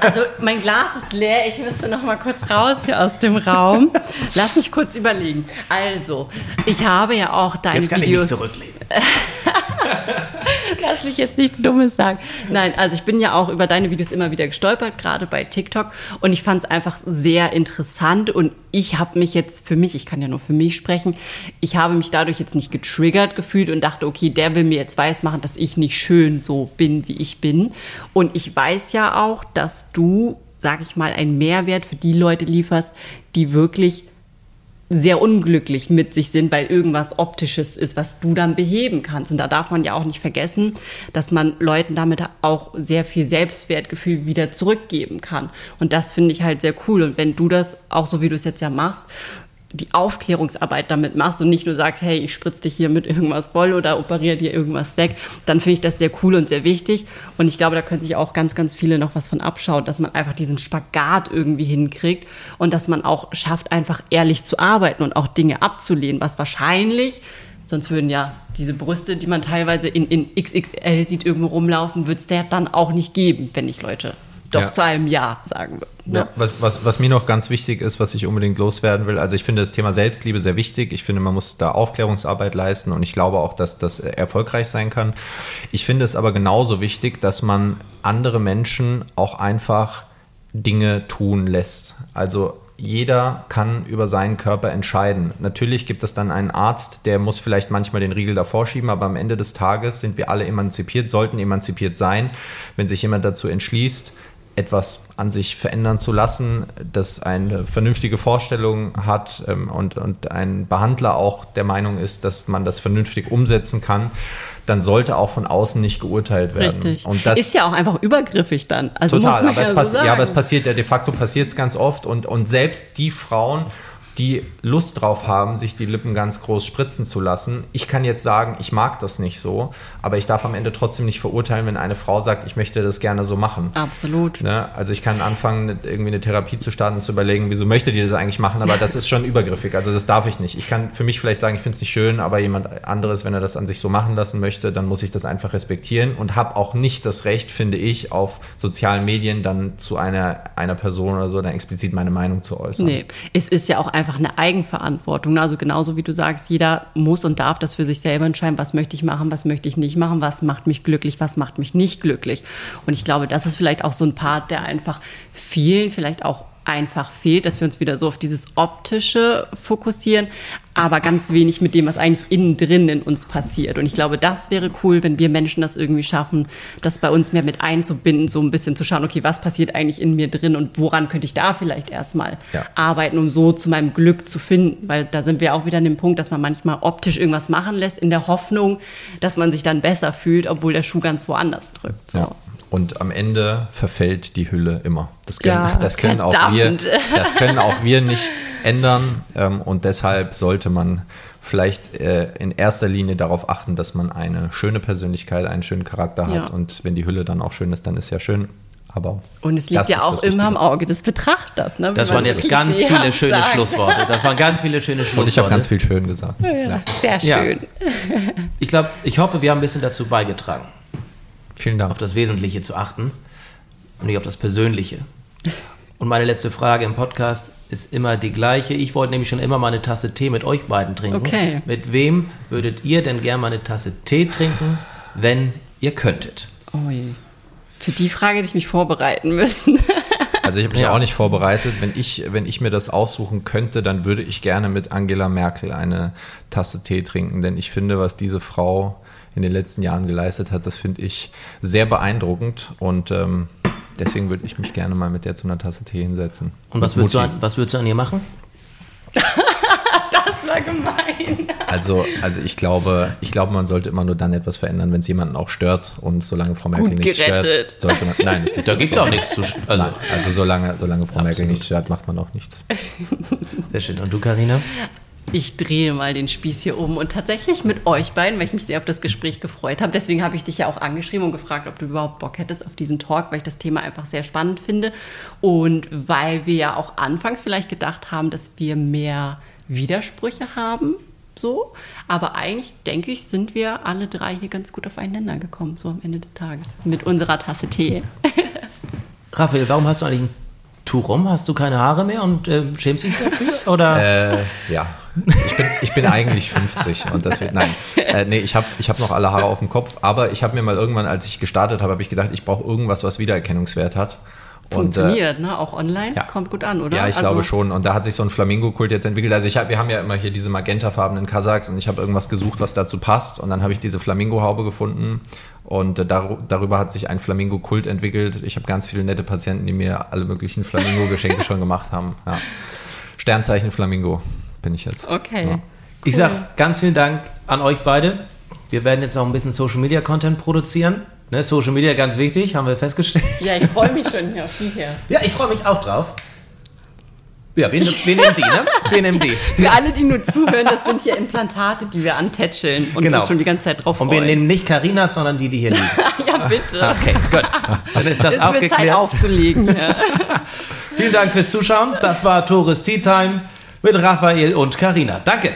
Also mein Glas ist leer, ich müsste noch mal kurz raus hier aus dem Raum. Lass mich kurz überlegen. Also, ich habe ja auch deine Jetzt kann Videos. ich mich zurücklehnen. Lass mich jetzt nichts Dummes sagen. Nein, also ich bin ja auch über deine Videos immer wieder gestolpert, gerade bei TikTok. Und ich fand es einfach sehr interessant. Und ich habe mich jetzt für mich, ich kann ja nur für mich sprechen, ich habe mich dadurch jetzt nicht getriggert gefühlt und dachte, okay, der will mir jetzt weismachen, dass ich nicht schön so bin, wie ich bin. Und ich weiß ja auch, dass du, sag ich mal, einen Mehrwert für die Leute lieferst, die wirklich sehr unglücklich mit sich sind, weil irgendwas Optisches ist, was du dann beheben kannst. Und da darf man ja auch nicht vergessen, dass man Leuten damit auch sehr viel Selbstwertgefühl wieder zurückgeben kann. Und das finde ich halt sehr cool. Und wenn du das auch so, wie du es jetzt ja machst, die Aufklärungsarbeit damit machst und nicht nur sagst, hey, ich spritze dich hier mit irgendwas voll oder operiere dir irgendwas weg, dann finde ich das sehr cool und sehr wichtig. Und ich glaube, da können sich auch ganz, ganz viele noch was von abschauen, dass man einfach diesen Spagat irgendwie hinkriegt und dass man auch schafft, einfach ehrlich zu arbeiten und auch Dinge abzulehnen, was wahrscheinlich, sonst würden ja diese Brüste, die man teilweise in, in XXL sieht, irgendwo rumlaufen, wird es der dann auch nicht geben, wenn ich Leute doch Ja. zu einem Ja sagen würde. Ja, was, was, was mir noch ganz wichtig ist, was ich unbedingt loswerden will, also ich finde das Thema Selbstliebe sehr wichtig. Ich finde, man muss da Aufklärungsarbeit leisten und ich glaube auch, dass das erfolgreich sein kann. Ich finde es aber genauso wichtig, dass man andere Menschen auch einfach Dinge tun lässt. Also jeder kann über seinen Körper entscheiden. Natürlich gibt es dann einen Arzt, der muss vielleicht manchmal den Riegel davor schieben, aber am Ende des Tages sind wir alle emanzipiert, sollten emanzipiert sein. Wenn sich jemand dazu entschließt, etwas an sich verändern zu lassen, das eine vernünftige Vorstellung hat ähm, und, und ein Behandler auch der Meinung ist, dass man das vernünftig umsetzen kann, dann sollte auch von außen nicht geurteilt werden. Richtig. Und das ist ja auch einfach übergriffig dann. Also Total, aber, ja, es so ja, aber es passiert ja de facto passiert es ganz oft und, und selbst die Frauen, die Lust drauf haben, sich die Lippen ganz groß spritzen zu lassen. Ich kann jetzt sagen, ich mag das nicht so, aber ich darf am Ende trotzdem nicht verurteilen, wenn eine Frau sagt, ich möchte das gerne so machen. Absolut. Ne? Also ich kann anfangen, irgendwie eine Therapie zu starten und zu überlegen, wieso möchte die das eigentlich machen, aber das ist schon übergriffig. Also das darf ich nicht. Ich kann für mich vielleicht sagen, ich finde es nicht schön, aber jemand anderes, wenn er das an sich so machen lassen möchte, dann muss ich das einfach respektieren und habe auch nicht das Recht, finde ich, auf sozialen Medien dann zu einer, einer Person oder so dann explizit meine Meinung zu äußern. Nee, es ist ja auch einfach einfach eine Eigenverantwortung. Also genauso wie du sagst, jeder muss und darf das für sich selber entscheiden, was möchte ich machen, was möchte ich nicht machen, was macht mich glücklich, was macht mich nicht glücklich. Und ich glaube, das ist vielleicht auch so ein Part, der einfach vielen vielleicht auch einfach fehlt, dass wir uns wieder so auf dieses Optische fokussieren, aber ganz wenig mit dem, was eigentlich innen drin in uns passiert. Und ich glaube, das wäre cool, wenn wir Menschen das irgendwie schaffen, das bei uns mehr mit einzubinden, so ein bisschen zu schauen, okay, was passiert eigentlich in mir drin und woran könnte ich da vielleicht erstmal ja. arbeiten, um so zu meinem Glück zu finden. Weil da sind wir auch wieder an dem Punkt, dass man manchmal optisch irgendwas machen lässt, in der Hoffnung, dass man sich dann besser fühlt, obwohl der Schuh ganz woanders drückt. So. Ja. Und am Ende verfällt die Hülle immer. Das können, ja, das können, auch, wir, das können auch wir nicht ändern. Ähm, und deshalb sollte man vielleicht äh, in erster Linie darauf achten, dass man eine schöne Persönlichkeit, einen schönen Charakter hat. Ja. Und wenn die Hülle dann auch schön ist, dann ist ja schön. Aber und es liegt ja auch immer am Auge des Betrachters. Ne? Das waren jetzt ganz viele schöne sagen. Schlussworte. Das waren ganz viele schöne Schlussworte. Und ich habe ganz viel schön gesagt. Ja, Sehr schön. Ich glaube, ich hoffe, wir haben ein bisschen dazu beigetragen. Vielen Dank. Auf das Wesentliche zu achten und nicht auf das Persönliche. Und meine letzte Frage im Podcast ist immer die gleiche. Ich wollte nämlich schon immer mal eine Tasse Tee mit euch beiden trinken. Okay. Mit wem würdet ihr denn gerne mal eine Tasse Tee trinken, wenn ihr könntet? Oh je. Für die Frage hätte ich mich vorbereiten müssen. Also ich habe mich ja. auch nicht vorbereitet. Wenn ich, wenn ich mir das aussuchen könnte, dann würde ich gerne mit Angela Merkel eine Tasse Tee trinken. Denn ich finde, was diese Frau in den letzten Jahren geleistet hat, das finde ich sehr beeindruckend und ähm, deswegen würde ich mich gerne mal mit der zu einer Tasse Tee hinsetzen. Und was würdest, du an, was würdest du an ihr machen? das war gemein. Also, also ich glaube, ich glaube, man sollte immer nur dann etwas verändern, wenn es jemanden auch stört. Und solange Frau Merkel nichts stört, sollte man. Nein, es ist da gibt es auch nichts zu also, nein, also solange, solange Frau Absolut. Merkel nichts stört, macht man auch nichts. Sehr schön. Und du, Karina? Ich drehe mal den Spieß hier um und tatsächlich mit euch beiden, weil ich mich sehr auf das Gespräch gefreut habe. Deswegen habe ich dich ja auch angeschrieben und gefragt, ob du überhaupt Bock hättest auf diesen Talk, weil ich das Thema einfach sehr spannend finde und weil wir ja auch anfangs vielleicht gedacht haben, dass wir mehr Widersprüche haben. So, aber eigentlich denke ich, sind wir alle drei hier ganz gut aufeinander gekommen, so am Ende des Tages, mit unserer Tasse Tee. Raphael, warum hast du eigentlich ein Tuch rum? Hast du keine Haare mehr und äh, schämst dich dafür? Oder? Äh, ja, ich bin, ich bin eigentlich 50 und das wird, nein. Äh, nee, ich habe ich hab noch alle Haare auf dem Kopf, aber ich habe mir mal irgendwann, als ich gestartet habe, habe ich gedacht, ich brauche irgendwas, was Wiedererkennungswert hat. Funktioniert, und, äh, ne? Auch online ja. kommt gut an, oder? Ja, ich also, glaube schon. Und da hat sich so ein Flamingo-Kult jetzt entwickelt. Also ich hab, wir haben ja immer hier diese magentafarbenen Kasachs und ich habe irgendwas gesucht, was dazu passt. Und dann habe ich diese Flamingo-Haube gefunden. Und äh, dar darüber hat sich ein Flamingo-Kult entwickelt. Ich habe ganz viele nette Patienten, die mir alle möglichen Flamingo-Geschenke schon gemacht haben. Ja. Sternzeichen Flamingo bin ich jetzt. Okay. Ja. Ich sage ganz vielen Dank an euch beide. Wir werden jetzt auch ein bisschen Social Media Content produzieren. Ne, Social Media ganz wichtig, haben wir festgestellt. Ja, ich freue mich schon hier auf die hier. Ja, ich freue mich auch drauf. Ja, wir, wir nehmen die, ne? Wir nehmen die. Für alle, die nur zuhören, das sind hier Implantate, die wir antätscheln und genau. uns schon die ganze Zeit drauf freuen. Und wir nehmen nicht Carina, sondern die, die hier liegen. ja, bitte. Okay, gut. Dann ist das, das auch geklärt. Zeit aufzulegen. Ja. Vielen Dank fürs Zuschauen. Das war Tores Tea Time mit Raphael und Karina. Danke.